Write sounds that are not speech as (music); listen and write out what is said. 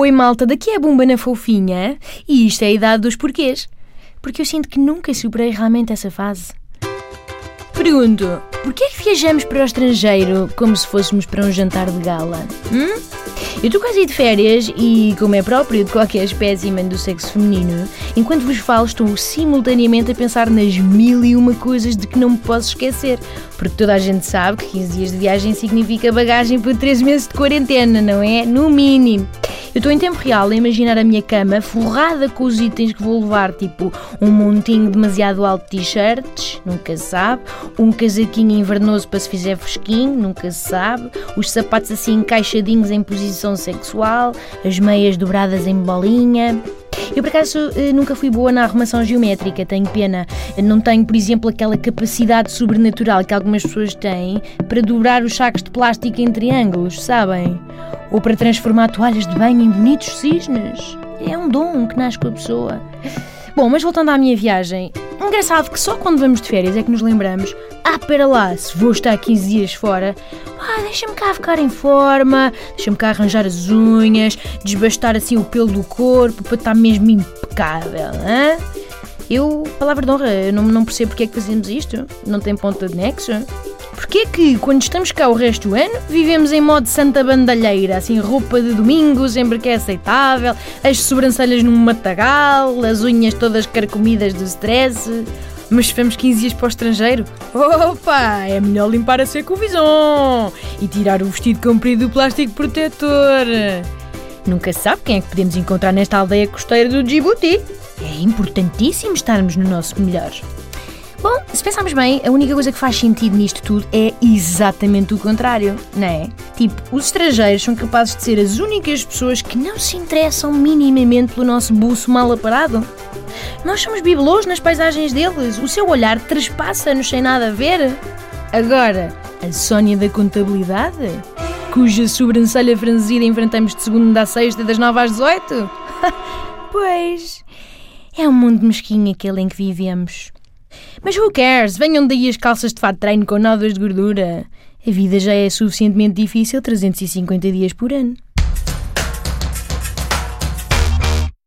Oi malta, daqui é a Bumba na Fofinha e isto é a idade dos porquês. Porque eu sinto que nunca superei realmente essa fase. Pergunto, porquê é que viajamos para o estrangeiro como se fôssemos para um jantar de gala? Hum? Eu estou quase de férias e, como é próprio de qualquer espécimen do sexo feminino, enquanto vos falo, estou simultaneamente a pensar nas mil e uma coisas de que não me posso esquecer. Porque toda a gente sabe que 15 dias de viagem significa bagagem para 3 meses de quarentena, não é? No mínimo. Eu estou em tempo real a imaginar a minha cama forrada com os itens que vou levar, tipo um montinho demasiado alto de t-shirts, nunca se sabe, um casaquinho invernoso para se fizer fresquinho, nunca se sabe, os sapatos assim encaixadinhos em posição sexual, as meias dobradas em bolinha. Eu, por acaso, eh, nunca fui boa na arrumação geométrica, tenho pena. Não tenho, por exemplo, aquela capacidade sobrenatural que algumas pessoas têm para dobrar os sacos de plástico em triângulos, sabem? Ou para transformar toalhas de banho em bonitos cisnes. É um dom que nasce com a pessoa. Bom, mas voltando à minha viagem, engraçado que só quando vamos de férias é que nos lembramos: ah, pera lá, se vou estar 15 dias fora, ah, deixa-me cá ficar em forma, deixa-me cá arranjar as unhas, desbastar assim o pelo do corpo para estar mesmo impecável, hein? Eu, palavra de honra, não, não percebo porque é que fazemos isto, não tem ponta de nexo. Porquê que, quando estamos cá o resto do ano, vivemos em modo santa bandalheira, assim, roupa de domingo sempre que é aceitável, as sobrancelhas num matagal, as unhas todas carcomidas do stress, mas vamos 15 dias para o estrangeiro? Opa, é melhor limpar a seco o e tirar o vestido comprido do plástico protetor. Nunca se sabe quem é que podemos encontrar nesta aldeia costeira do Djibouti. É importantíssimo estarmos no nosso melhor. Bom, se pensarmos bem, a única coisa que faz sentido nisto tudo é exatamente o contrário, não é? Tipo, os estrangeiros são capazes de ser as únicas pessoas que não se interessam minimamente pelo nosso buço mal aparado. Nós somos bibelôs nas paisagens deles, o seu olhar trespassa-nos sem nada a ver. Agora, a Sónia da contabilidade? Cuja sobrancelha franzida enfrentamos de segunda a sexta, das nove às dezoito? (laughs) pois, é um mundo mesquinho aquele em que vivemos. Mas who cares? Venham daí as calças de fato de treino com nódoas de gordura. A vida já é suficientemente difícil 350 dias por ano.